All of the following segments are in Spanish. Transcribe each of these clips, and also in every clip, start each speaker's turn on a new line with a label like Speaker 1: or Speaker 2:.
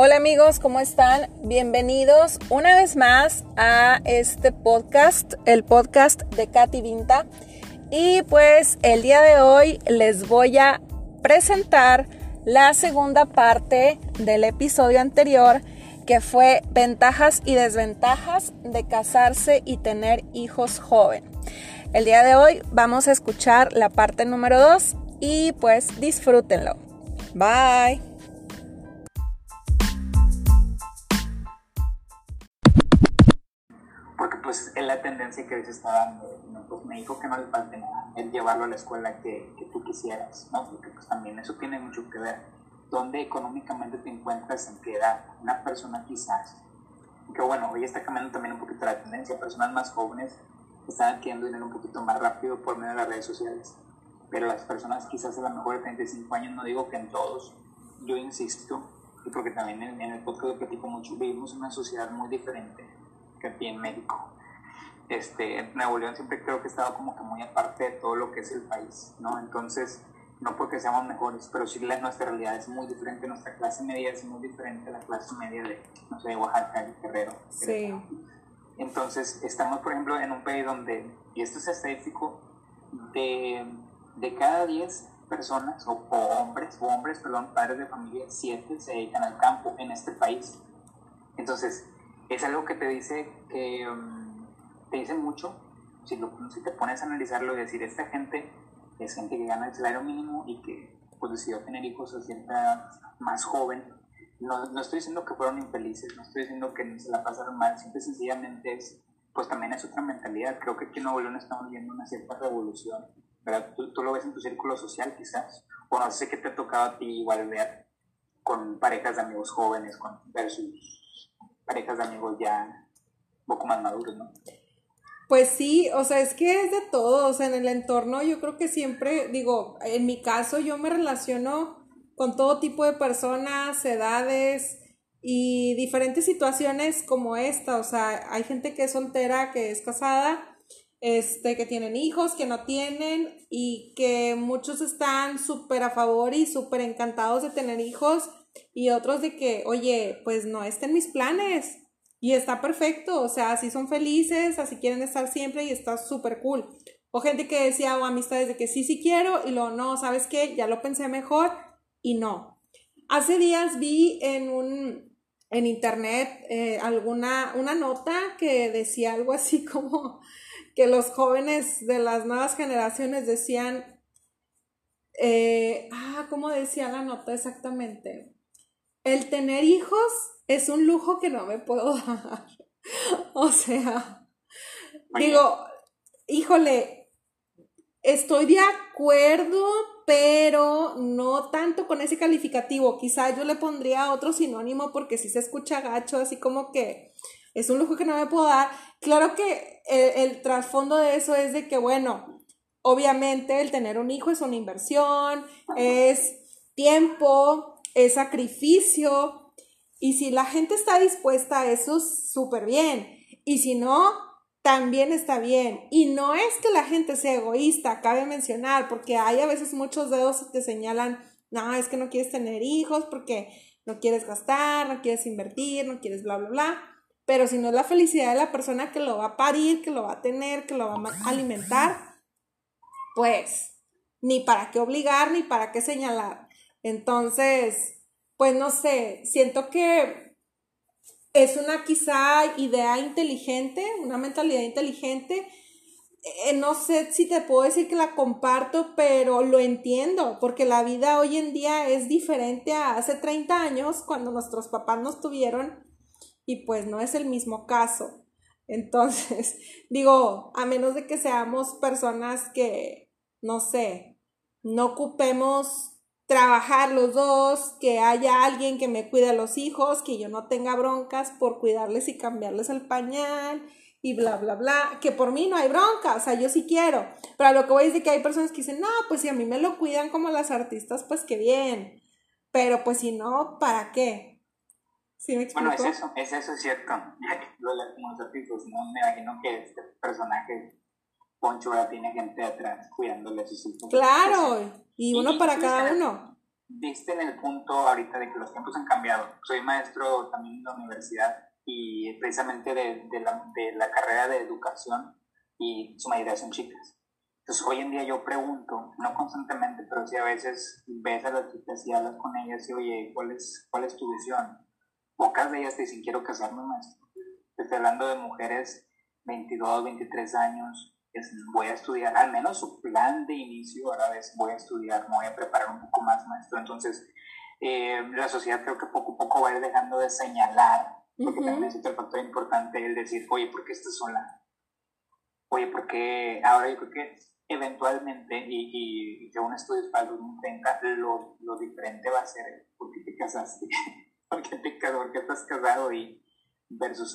Speaker 1: Hola amigos, ¿cómo están? Bienvenidos una vez más a este podcast, el podcast de Katy Vinta. Y pues el día de hoy les voy a presentar la segunda parte del episodio anterior que fue ventajas y desventajas de casarse y tener hijos joven. El día de hoy vamos a escuchar la parte número 2 y pues disfrútenlo. Bye.
Speaker 2: Pues es la tendencia que hoy está dando. Pues me dijo que no le falte nada, el llevarlo a la escuela que, que, tú quisieras, ¿no? Porque pues también eso tiene mucho que ver. ¿Dónde económicamente te encuentras en qué edad? Una persona quizás, que bueno, hoy está cambiando también un poquito la tendencia, personas más jóvenes están adquiriendo dinero un poquito más rápido por medio de las redes sociales. Pero las personas quizás a lo mejor de 35 años, no digo que en todos, yo insisto, y porque también en, en el podcast lo platico mucho, vivimos en una sociedad muy diferente que aquí en México este, Nuevo León siempre creo que ha estado como que muy aparte de todo lo que es el país, ¿no? Entonces, no porque seamos mejores, pero sí la, nuestra realidad es muy diferente, nuestra clase media es muy diferente a la clase media de, no sé, de Oaxaca, de Guerrero.
Speaker 1: Sí.
Speaker 2: Entonces, estamos, por ejemplo, en un país donde, y esto es estadístico, de, de cada 10 personas, o, hombres, o hombres, perdón, padres de familia, 7 se dedican al campo en este país. Entonces, es algo que te dice que... Um, te dice mucho si, lo, si te pones a analizarlo y decir, esta gente es gente que gana el salario mínimo y que pues decidió tener hijos a cierta más joven. No, no estoy diciendo que fueron infelices, no estoy diciendo que se la pasaron mal, simple sencillamente es, pues también es otra mentalidad. Creo que aquí en Nuevo León estamos viendo una cierta revolución, ¿verdad? Tú, tú, lo ves en tu círculo social quizás, o no sé qué te ha tocado a ti igual ver con parejas de amigos jóvenes con versus parejas de amigos ya un poco más maduros, ¿no?
Speaker 1: Pues sí, o sea, es que es de todo, o sea, en el entorno yo creo que siempre, digo, en mi caso yo me relaciono con todo tipo de personas, edades y diferentes situaciones como esta, o sea, hay gente que es soltera, que es casada, este, que tienen hijos, que no tienen y que muchos están súper a favor y súper encantados de tener hijos y otros de que, oye, pues no estén mis planes, y está perfecto, o sea, así son felices, así quieren estar siempre y está súper cool. O gente que decía, o amistades de que sí, sí quiero, y luego no, ¿sabes qué? Ya lo pensé mejor y no. Hace días vi en un, en internet eh, alguna, una nota que decía algo así como que los jóvenes de las nuevas generaciones decían, eh, ah, ¿cómo decía la nota exactamente? El tener hijos es un lujo que no me puedo dar. o sea, digo, híjole, estoy de acuerdo, pero no tanto con ese calificativo. Quizá yo le pondría otro sinónimo porque si se escucha gacho, así como que es un lujo que no me puedo dar. Claro que el, el trasfondo de eso es de que, bueno, obviamente el tener un hijo es una inversión, es tiempo, es sacrificio, y si la gente está dispuesta a eso, súper bien. Y si no, también está bien. Y no es que la gente sea egoísta, cabe mencionar, porque hay a veces muchos dedos que señalan, no, es que no quieres tener hijos porque no quieres gastar, no quieres invertir, no quieres bla, bla, bla. Pero si no es la felicidad de la persona que lo va a parir, que lo va a tener, que lo va a alimentar, pues ni para qué obligar, ni para qué señalar. Entonces, pues no sé, siento que es una quizá idea inteligente, una mentalidad inteligente. Eh, no sé si te puedo decir que la comparto, pero lo entiendo, porque la vida hoy en día es diferente a hace 30 años cuando nuestros papás nos tuvieron y pues no es el mismo caso. Entonces, digo, a menos de que seamos personas que, no sé, no ocupemos trabajar los dos, que haya alguien que me cuide a los hijos, que yo no tenga broncas por cuidarles y cambiarles el pañal y bla, bla, bla, que por mí no hay bronca, o sea, yo sí quiero, pero lo que voy a decir que hay personas que dicen, no, pues si a mí me lo cuidan como las artistas, pues qué bien, pero pues si no, ¿para qué?
Speaker 2: ¿Sí me explico? Bueno, es eso, es eso, es cierto, de los artistas, no me imagino que este personaje Poncho ahora tiene gente atrás cuidándole a sus hijos.
Speaker 1: Claro, y uno para cada uno.
Speaker 2: viste en el punto ahorita de que los tiempos han cambiado. Soy maestro también en la universidad y precisamente de, de, la, de la carrera de educación y su mayoría son chicas. Entonces hoy en día yo pregunto, no constantemente, pero si a veces ves a las chicas y hablas con ellas y oye, ¿cuál es, cuál es tu visión? Pocas de ellas te dicen, quiero casarme maestro. Estoy hablando de mujeres 22, 23 años, voy a estudiar, al menos su plan de inicio ahora es voy a estudiar, me voy a preparar un poco más maestro. Entonces, eh, la sociedad creo que poco a poco va a ir dejando de señalar, porque también es otro factor importante el decir, oye, ¿por qué estás sola? Oye, porque ahora yo creo que eventualmente, y, y según estudios para el 2030, lo, lo diferente va a ser por qué te casaste, por qué te casas, por qué estás casado y versus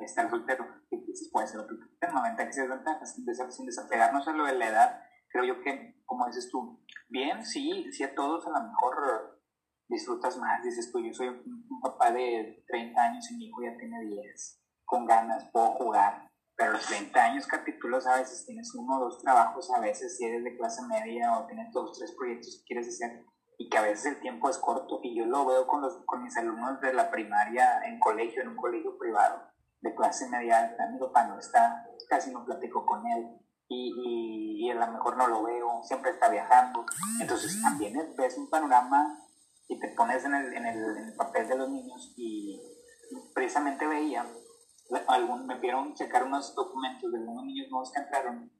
Speaker 2: estar soltero, que quizás puede ser otro tema, ventajas y desventajas, sin desapegarnos a lo de la edad, creo yo que, como dices tú, bien, sí, sí a todos a lo mejor disfrutas más, dices tú, yo soy un papá de 30 años y mi hijo ya tiene 10, con ganas, puedo jugar, pero los 30 años capítulos a veces tienes uno o dos trabajos, a veces si eres de clase media o tienes dos o tres proyectos que quieres hacer, y que a veces el tiempo es corto y yo lo veo con, los, con mis alumnos de la primaria en colegio, en un colegio privado de clase media, mi papá no está, casi no platico con él y, y, a lo mejor no lo veo, siempre está viajando, entonces también ves un panorama y te pones en el, en el, en el papel de los niños y precisamente veía, algún, me pidieron checar unos documentos de algunos niños nuevos que entraron,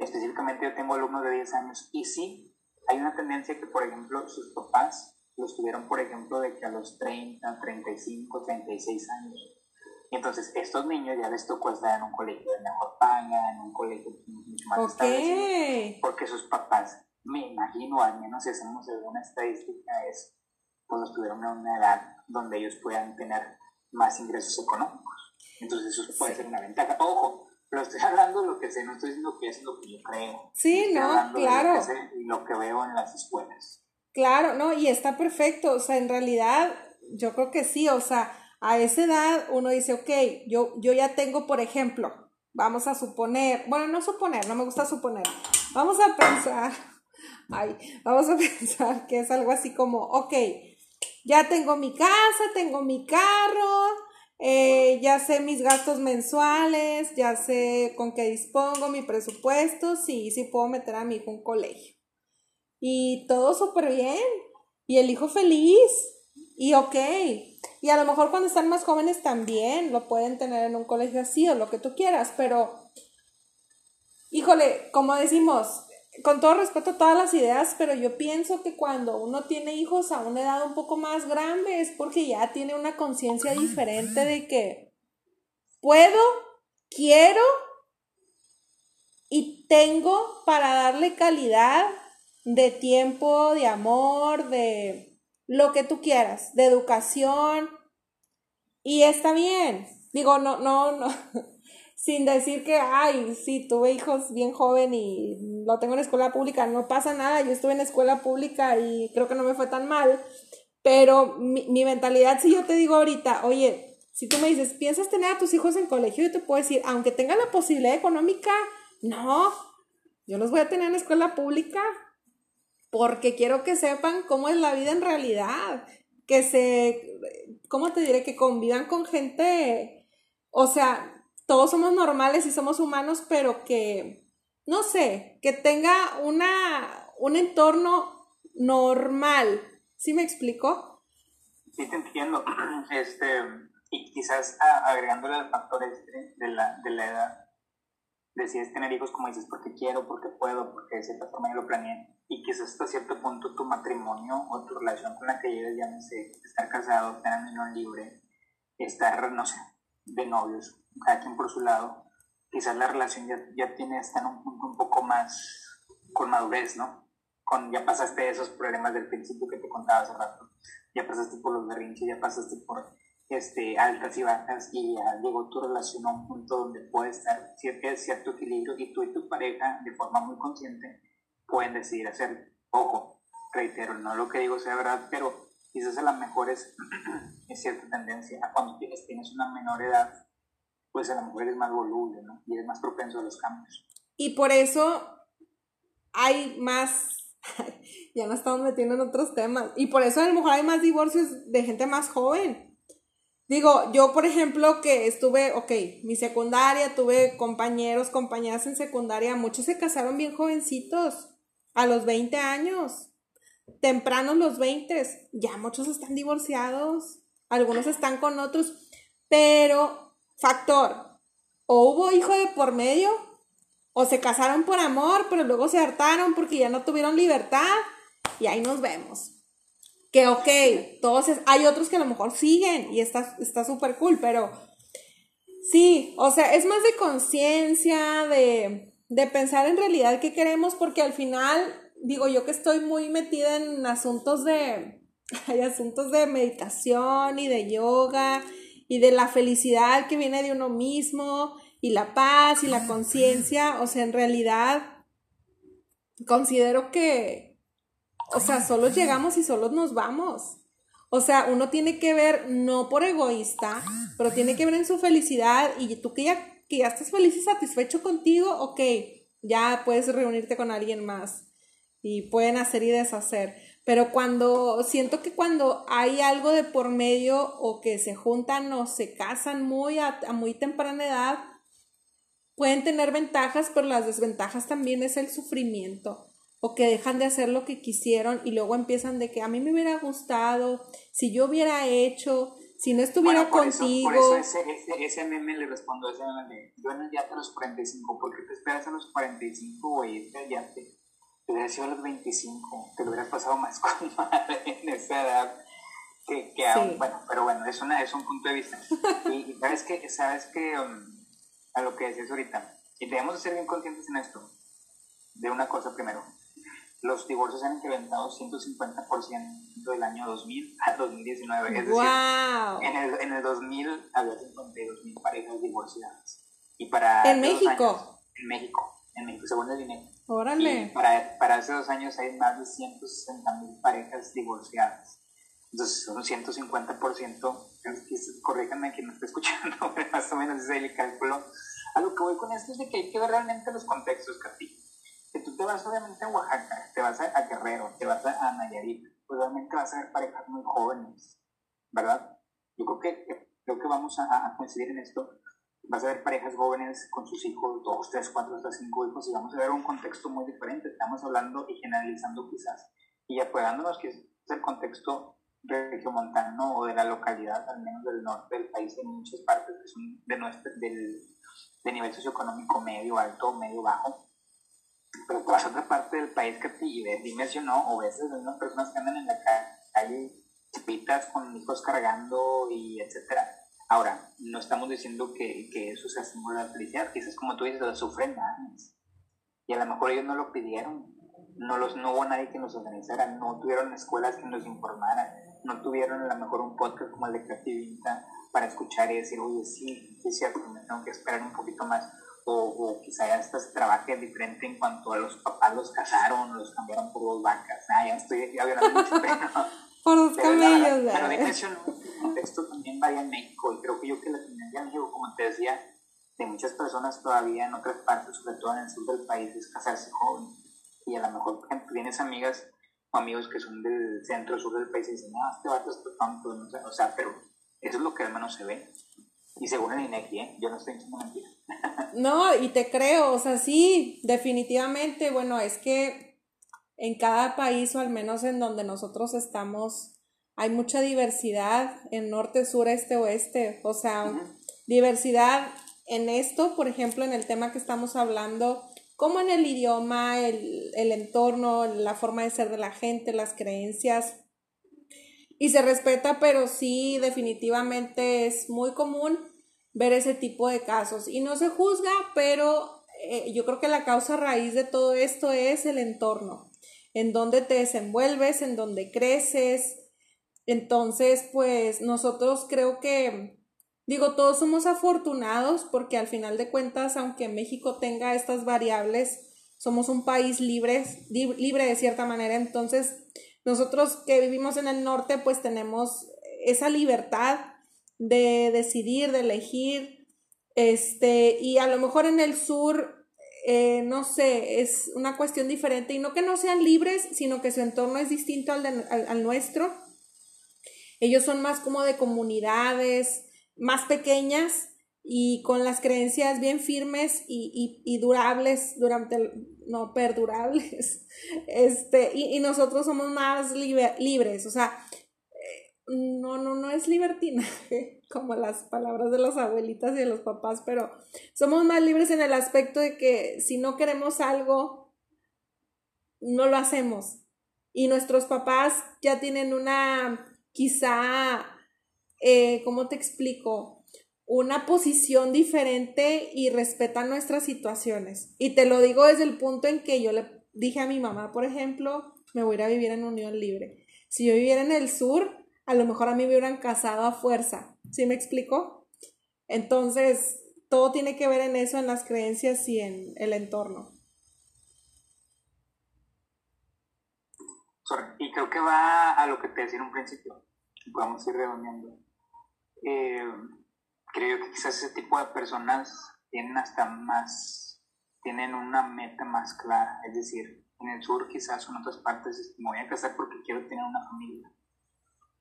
Speaker 2: específicamente yo tengo alumnos de 10 años y sí, hay una tendencia que, por ejemplo, sus papás los tuvieron, por ejemplo, de que a los 30, 35, 36 años. Y entonces, estos niños ya les tocó estar en un colegio de mejor paga, en un colegio mucho más establecido, porque sus papás, me imagino, al menos si hacemos alguna estadística, es, pues los tuvieron en una edad donde ellos puedan tener más ingresos económicos. Entonces, eso puede ser una ventaja. Ojo, pero estoy hablando de lo que sé, no estoy diciendo que es lo que yo creo.
Speaker 1: Sí, no, claro.
Speaker 2: Lo que y lo que veo en las escuelas.
Speaker 1: Claro, no, y está perfecto. O sea, en realidad, yo creo que sí. O sea, a esa edad uno dice, ok, yo, yo ya tengo, por ejemplo, vamos a suponer, bueno, no suponer, no me gusta suponer. Vamos a pensar, ay, vamos a pensar que es algo así como, ok, ya tengo mi casa, tengo mi carro, eh, ya sé mis gastos mensuales, ya sé con qué dispongo, mi presupuesto, sí, sí puedo meter a mi hijo en un colegio. Y todo súper bien. Y el hijo feliz. Y ok. Y a lo mejor cuando están más jóvenes también lo pueden tener en un colegio así o lo que tú quieras, pero, híjole, como decimos, con todo respeto a todas las ideas, pero yo pienso que cuando uno tiene hijos a una edad un poco más grande es porque ya tiene una conciencia diferente de que puedo, quiero y tengo para darle calidad de tiempo, de amor, de lo que tú quieras, de educación. Y está bien. Digo, no, no, no sin decir que, ay, sí, tuve hijos bien joven y lo tengo en escuela pública, no pasa nada, yo estuve en escuela pública y creo que no me fue tan mal, pero mi, mentalidad, si yo te digo ahorita, oye, si tú me dices, piensas tener a tus hijos en colegio, yo te puedo decir, aunque tengan la posibilidad económica, no, yo los voy a tener en escuela pública porque quiero que sepan cómo es la vida en realidad, que se, ¿cómo te diré? Que convivan con gente, o sea, todos somos normales y somos humanos, pero que, no sé, que tenga una, un entorno normal. ¿Sí me explico?
Speaker 2: Sí, te entiendo. Este, y quizás agregándole al factor este de la, de la edad, decides tener hijos como dices, porque quiero, porque puedo, porque de cierta forma yo lo planeé. Y quizás hasta cierto punto tu matrimonio o tu relación con la que lleves, llámese estar casado, tener un libre, estar, no sé, de novios, cada quien por su lado, quizás la relación ya, ya tiene, está en un punto un poco más con madurez, ¿no? Con, ya pasaste esos problemas del principio que te contaba hace rato, ya pasaste por los berrinches, ya pasaste por este, altas y bajas y ya llegó tu relación a un punto donde puede estar cierto, cierto equilibrio y tú y tu pareja de forma muy consciente pueden decidir hacer, ojo, reitero, no lo que digo sea verdad, pero quizás a lo mejor es, es cierta tendencia cuando tienes, tienes una menor edad pues a lo mejor eres más voluble, ¿no? Y eres más propenso a los cambios.
Speaker 1: Y por eso hay más ya no estamos metiendo en otros temas. Y por eso a lo mejor hay más divorcios de gente más joven. Digo, yo por ejemplo que estuve, ok, mi secundaria, tuve compañeros, compañeras en secundaria, muchos se casaron bien jovencitos, a los 20 años, tempranos los 20, ya muchos están divorciados, algunos están con otros, pero factor, o hubo hijo de por medio, o se casaron por amor, pero luego se hartaron porque ya no tuvieron libertad, y ahí nos vemos. Que ok, todos hay otros que a lo mejor siguen y está súper cool, pero sí, o sea, es más de conciencia, de, de pensar en realidad qué queremos, porque al final, digo yo que estoy muy metida en asuntos de, hay asuntos de meditación y de yoga y de la felicidad que viene de uno mismo y la paz y la conciencia, o sea, en realidad considero que, o sea, solos llegamos y solos nos vamos. O sea, uno tiene que ver, no por egoísta, pero tiene que ver en su felicidad y tú que ya, que ya estás feliz y satisfecho contigo, ok, ya puedes reunirte con alguien más y pueden hacer y deshacer. Pero cuando siento que cuando hay algo de por medio o que se juntan o se casan muy a muy temprana edad, pueden tener ventajas, pero las desventajas también es el sufrimiento o que dejan de hacer lo que quisieron y luego empiezan de que a mí me hubiera gustado, si yo hubiera hecho, si no estuviera contigo.
Speaker 2: por eso ese, ese, meme le respondo, ese meme yo en ya te los 45, ¿por qué te esperas a los 45, güey? Ya te, te hubieras sido a los 25, te lo hubieras pasado más con madre en esa edad. Que, que aún, bueno, pero bueno, es, una, es un punto de vista. Y, sabes que, sabes que, um, a lo que decías ahorita, y debemos ser bien conscientes en esto, de una cosa primero los divorcios han incrementado 150% del año 2000 al 2019. Es decir, en el, en el 2000 había 52 mil parejas divorciadas. Y para
Speaker 1: ¿En México?
Speaker 2: en México, en México, según el dinero.
Speaker 1: Órale.
Speaker 2: Para, para hace dos años hay más de 160 mil parejas divorciadas. Entonces son 150%. Corríjanme quien no esté escuchando, más o menos ese es el cálculo. A lo que voy con esto es de que hay que ver realmente los contextos, Katy que tú te vas obviamente a Oaxaca, te vas a, Guerrero, te vas a, Nayarit, pues obviamente vas a ver parejas muy jóvenes, ¿verdad? Yo creo que, creo que vamos a, coincidir en esto. Vas a ver parejas jóvenes con sus hijos, dos, tres, cuatro, hasta cinco hijos, y vamos a ver un contexto muy diferente. Estamos hablando y generalizando quizás, y apoyándonos que es el contexto regiomontano o de la localidad, al menos del norte del país, en muchas partes que son de, nuestro, del, de nivel socioeconómico medio, alto, medio, bajo pero tú vas otra parte del país que te dimensionó, o ves las mismas personas que andan en la calle, chipitas con hijos cargando y etcétera. Ahora, no estamos diciendo que, que eso sea símbolo de felicidad, quizás como tú dices, lo sufren más. Y a lo mejor ellos no lo pidieron, no, los, no hubo nadie que nos organizara, no tuvieron escuelas que nos informaran, no tuvieron a lo mejor un podcast como el de Creatividad para escuchar y decir, oye, sí, sí es cierto, me tengo que esperar un poquito más o, o quizá ya estás trabaje diferente en cuanto a los papás los casaron, los cambiaron por dos vacas. Ah, ya estoy hablando mucho, pero.
Speaker 1: por dos camellos,
Speaker 2: Pero contexto también varía en México y creo que yo que la tendencia en México, como te decía, de muchas personas todavía en otras partes, sobre todo en el sur del país, es casarse joven. Y a lo mejor, tienes amigas o amigos que son del centro sur del país y dicen, no, este vato es tonto, no o sea, pero eso es lo que al menos se ve. Y según el INEGI, ¿eh? yo no estoy diciendo mentiras.
Speaker 1: no, y te creo, o sea, sí, definitivamente, bueno, es que en cada país, o al menos en donde nosotros estamos, hay mucha diversidad en norte, sur, este, oeste, o sea, diversidad en esto, por ejemplo, en el tema que estamos hablando, como en el idioma, el, el entorno, la forma de ser de la gente, las creencias, y se respeta, pero sí, definitivamente es muy común ver ese tipo de casos. Y no se juzga, pero eh, yo creo que la causa raíz de todo esto es el entorno, en donde te desenvuelves, en donde creces. Entonces, pues nosotros creo que, digo, todos somos afortunados porque al final de cuentas, aunque México tenga estas variables, somos un país libre, libre de cierta manera. Entonces, nosotros que vivimos en el norte, pues tenemos esa libertad de decidir, de elegir, este, y a lo mejor en el sur eh, no sé, es una cuestión diferente y no que no sean libres, sino que su entorno es distinto al, al, nuestro. Ellos son más como de comunidades más pequeñas y con las creencias bien firmes y, y, durables durante, no, perdurables, este, y, y nosotros somos más libres, o sea, no, no, no es libertinaje, como las palabras de las abuelitas y de los papás, pero somos más libres en el aspecto de que si no queremos algo, no lo hacemos. Y nuestros papás ya tienen una, quizá, eh, ¿cómo te explico? Una posición diferente y respetan nuestras situaciones. Y te lo digo desde el punto en que yo le dije a mi mamá, por ejemplo, me voy a ir a vivir en unión libre. Si yo viviera en el sur, a lo mejor a mí me hubieran casado a fuerza. ¿Sí me explico? Entonces, todo tiene que ver en eso, en las creencias y en el entorno.
Speaker 2: Y creo que va a lo que te decía en un principio. Vamos a ir redondeando. Eh, creo que quizás ese tipo de personas tienen hasta más, tienen una meta más clara. Es decir, en el sur quizás o en otras partes me voy a casar porque quiero tener una familia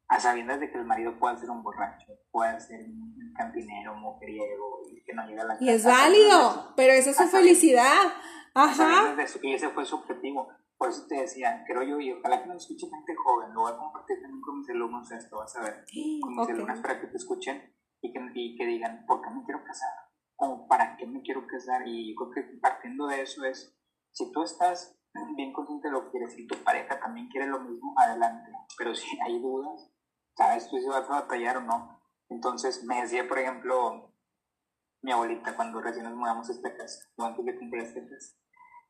Speaker 2: a sabiendas de que el marido puede ser un borracho, puede ser un cantinero, mujeriego, y que no llega a la casa.
Speaker 1: Y es válido, pero esa es su felicidad. Ajá.
Speaker 2: y ese fue su objetivo. Por eso te decía, creo yo, y ojalá que nos escuche gente joven, lo voy a compartir también con mis alumnos esto, vas a ver, con mis alumnos para que te escuchen y que, y que digan, ¿por qué me quiero casar? ¿O para qué me quiero casar? Y yo creo que partiendo de eso es, si tú estás bien consciente de lo que quieres y tu pareja también quiere lo mismo, adelante. Pero si hay dudas, sabes tú si vas a batallar o no. Entonces me decía, por ejemplo, mi abuelita cuando recién nos mudamos a esta casa, antes que compré esta casa.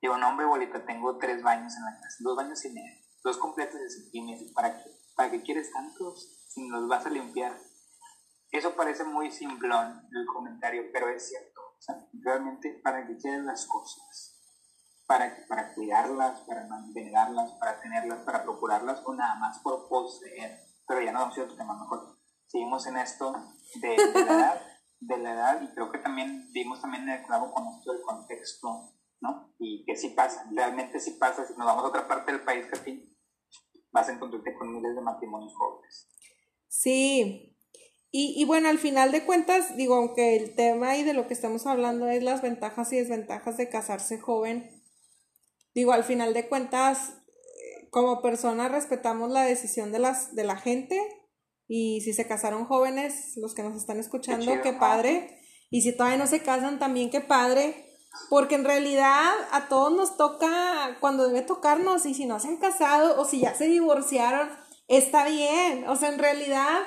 Speaker 2: Digo, no hombre abuelita, tengo tres baños en la casa, dos baños y medio, dos completos y me ¿para qué? ¿Para qué quieres tantos si los vas a limpiar? Eso parece muy simplón el comentario, pero es cierto. O sea, realmente, ¿para qué quieres las cosas? ¿Para, para cuidarlas, para mantenerlas, para tenerlas, para procurarlas o nada más por poseer? pero ya no vamos a otro tema mejor. Seguimos en esto de, la edad, de la edad, y creo que también vimos también el clavo con esto del contexto, ¿no? Y que sí pasa, realmente sí pasa, si nos vamos a otra parte del país, que ti vas a encontrarte con miles de matrimonios jóvenes.
Speaker 1: Sí, y, y, bueno, al final de cuentas, digo, aunque el tema y de lo que estamos hablando es las ventajas y desventajas de casarse joven, digo, al final de cuentas, como personas respetamos la decisión de, las, de la gente y si se casaron jóvenes, los que nos están escuchando, qué, padre. Y si todavía no se casan, también qué padre. Porque en realidad a todos nos toca cuando debe tocarnos y si no se han casado o si ya se divorciaron, está bien. O sea, en realidad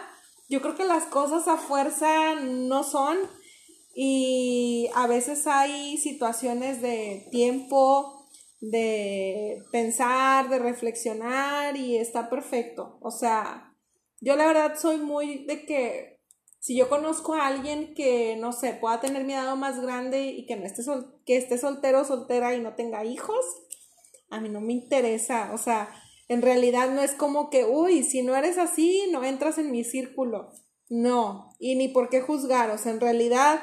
Speaker 1: yo creo que las cosas a fuerza no son y a veces hay situaciones de tiempo, de pensar, de reflexionar y está perfecto. O sea, yo la verdad soy muy de que si yo conozco a alguien que, no sé, pueda tener mi edad más grande y que, no esté, que esté soltero o soltera y no tenga hijos, a mí no me interesa. O sea, en realidad no es como que, uy, si no eres así, no entras en mi círculo. No, y ni por qué juzgar. O sea, en realidad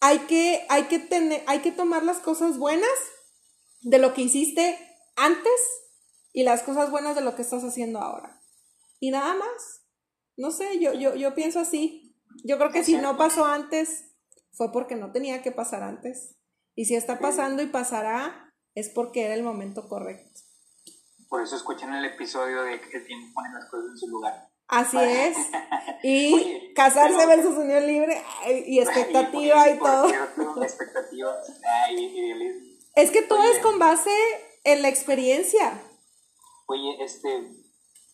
Speaker 1: hay que, hay que, tener, hay que tomar las cosas buenas de lo que hiciste antes y las cosas buenas de lo que estás haciendo ahora. Y nada más. No sé, yo, yo, yo pienso así. Yo creo que si no pasó antes, fue porque no tenía que pasar antes. Y si está pasando y pasará, es porque era el momento correcto.
Speaker 2: Por eso escuchen el episodio de que el tiempo pone las cosas en su lugar.
Speaker 1: Así es. Y casarse versus unión libre y expectativa y, todo. es que todo es con base en la experiencia.
Speaker 2: Oye, este,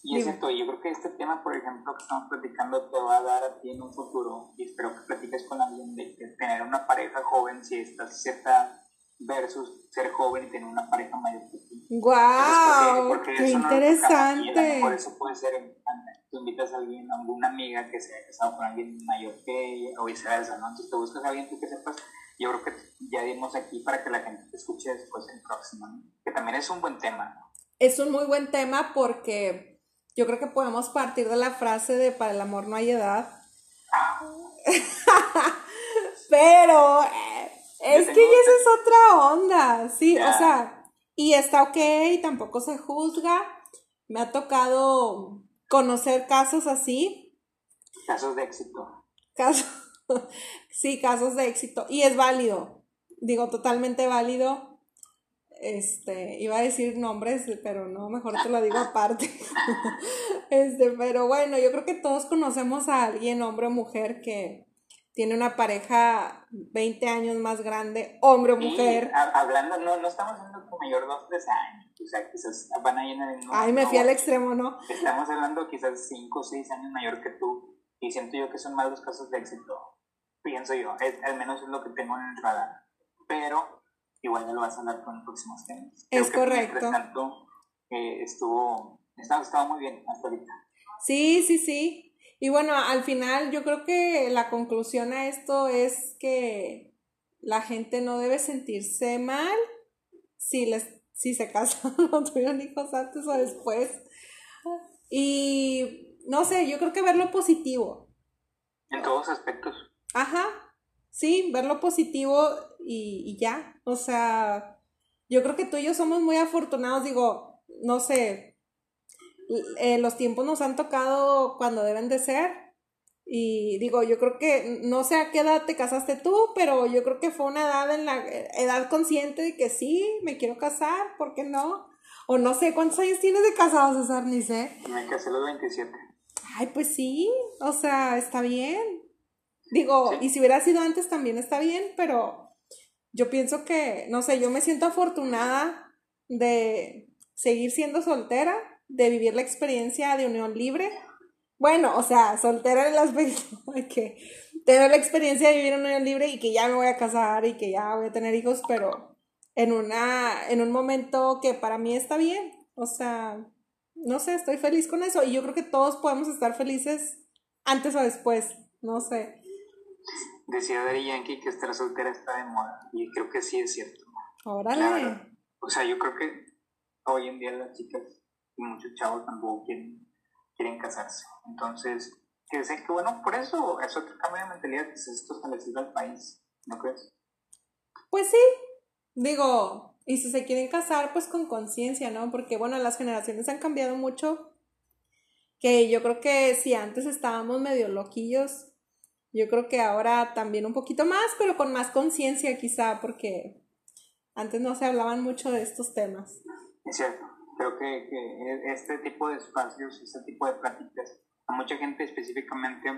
Speaker 2: y es cierto, yo creo que este tema, por ejemplo, que estamos platicando, te va a dar a ti en un futuro, y espero que platiques con alguien de, tener una pareja joven, si estás cierta versus ser joven y tener una pareja mayor que ti.
Speaker 1: ¡Guau! ¡Qué interesante!
Speaker 2: por eso puede ser, tú invitas a alguien, a alguna amiga que se haya casado con alguien mayor que ella, o viceversa, ¿no? Entonces te buscas a alguien tú que sepas yo creo que ya dimos aquí para que la gente te escuche después el próximo, que también es un buen tema.
Speaker 1: Es un muy buen tema porque yo creo que podemos partir de la frase de para el amor no hay edad. Pero eh, Es que esa es otra onda, sí, o sea, y está ok, tampoco se juzga. Me ha tocado conocer casos así.
Speaker 2: Casos de éxito.
Speaker 1: Casos, sí, casos de éxito. Y es válido, digo, totalmente válido. Este, iba a decir nombres, pero no, mejor te lo digo aparte. este, pero bueno, yo creo que todos conocemos a alguien, hombre o mujer, que tiene una pareja 20 años más grande, hombre o mujer.
Speaker 2: hablando, no, no estamos hablando mayor 2, 3 años, o sea, quizás van a llenar
Speaker 1: el Ay, me fui al extremo, ¿no?
Speaker 2: Estamos hablando quizás 5 o 6 años mayor que tú, y siento yo que son más los casos de éxito, pienso yo, al menos es lo que tengo en el radar. Pero igual ya lo vas a hablar con próximos temas.
Speaker 1: Es correcto.
Speaker 2: tanto, eh, estuvo, estaba muy bien hasta ahorita.
Speaker 1: Sí, sí, sí. Y bueno, al final yo creo que la conclusión a esto es que la gente no debe sentirse mal si les si se casan o tuvieron hijos antes o después. Y no sé, yo creo que ver lo positivo.
Speaker 2: En todos aspectos.
Speaker 1: Ajá, sí, ver lo positivo y, y ya. O sea, yo creo que tú y yo somos muy afortunados, digo, no sé, eh, los tiempos nos han tocado cuando deben de ser. Y digo, yo creo que, no sé a qué edad te casaste tú, pero yo creo que fue una edad en la edad consciente de que sí, me quiero casar, ¿por qué no? O no sé, ¿cuántos años tienes de casado, César? Ni sé.
Speaker 2: Me casé a los 27.
Speaker 1: Ay, pues sí, o sea, está bien. Digo, y si hubiera sido antes también está bien, pero yo pienso que, no sé, yo me siento afortunada de seguir siendo soltera de vivir la experiencia de unión libre. Bueno, o sea, soltera en el aspecto de que tener la experiencia de vivir una unión libre y que ya me voy a casar y que ya voy a tener hijos, pero en una en un momento que para mí está bien. O sea, no sé, estoy feliz con eso y yo creo que todos podemos estar felices antes o después, no sé.
Speaker 2: Decía Dari Yankee que estar soltera está de moda y creo que sí es cierto.
Speaker 1: Órale.
Speaker 2: O sea, yo creo que hoy en día las chicas y muchos chavos tampoco quieren, quieren casarse. Entonces, que sé que bueno, por eso es otro cambio de mentalidad que se está establecido al país, ¿no crees?
Speaker 1: Pues sí, digo, y si se quieren casar, pues con conciencia, ¿no? Porque bueno, las generaciones han cambiado mucho, que yo creo que si antes estábamos medio loquillos, yo creo que ahora también un poquito más, pero con más conciencia quizá, porque antes no se hablaban mucho de estos temas.
Speaker 2: Es cierto creo que, que, este tipo de espacios, este tipo de prácticas, a mucha gente específicamente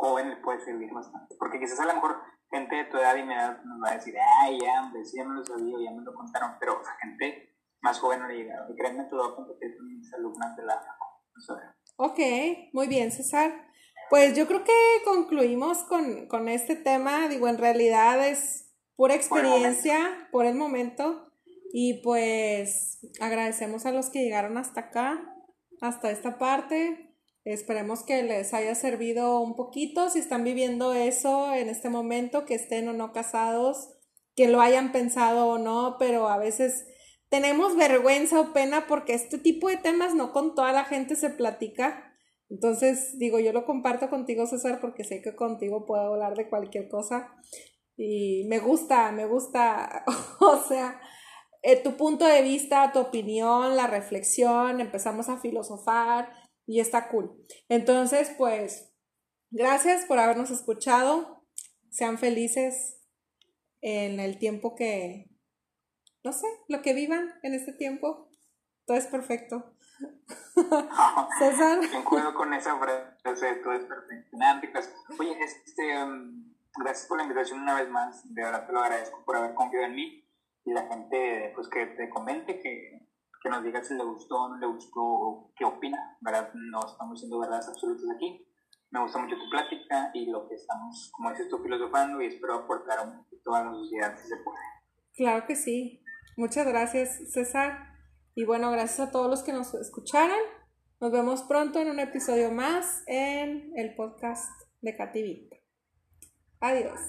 Speaker 2: joven le puede servir bastante. Porque quizás a lo mejor gente de tu edad y mi edad nos va a decir, ay, ya, hombre, sí, ya me lo sabía, ya me lo contaron, pero a gente más joven no le llegado. Y créeme, te voy a compartir con mis alumnas de la
Speaker 1: Ok, muy bien, César. Pues yo creo que concluimos con, con este tema. Digo, en realidad es pura experiencia por el momento. Y pues agradecemos a los que llegaron hasta acá, hasta esta parte. Esperemos que les haya servido un poquito, si están viviendo eso en este momento, que estén o no casados, que lo hayan pensado o no, pero a veces tenemos vergüenza o pena porque este tipo de temas no con toda la gente se platica. Entonces, digo, yo lo comparto contigo, César, porque sé que contigo puedo hablar de cualquier cosa. Y me gusta, me gusta, o sea, eh, tu punto de vista, tu opinión, la reflexión, empezamos a filosofar y está cool. Entonces, pues, gracias por habernos escuchado. Sean felices en el tiempo que, no sé, lo que vivan en este tiempo. Todo es perfecto.
Speaker 2: César. Ten con esa frase, todo es perfecto. Oye, este, um, gracias por la invitación una vez más. De verdad te lo agradezco por haber confiado en mí y la gente pues que te comente, que, que nos diga si le gustó o no le gustó, qué opina, ¿verdad? No estamos diciendo verdades absolutas aquí. Me gusta mucho tu plática y lo que estamos, como dices tú, filosofando y espero aportar un poquito a la sociedad si se puede.
Speaker 1: Claro que sí. Muchas gracias, César. Y bueno, gracias a todos los que nos escucharon. Nos vemos pronto en un episodio más en el podcast de Katy Adiós.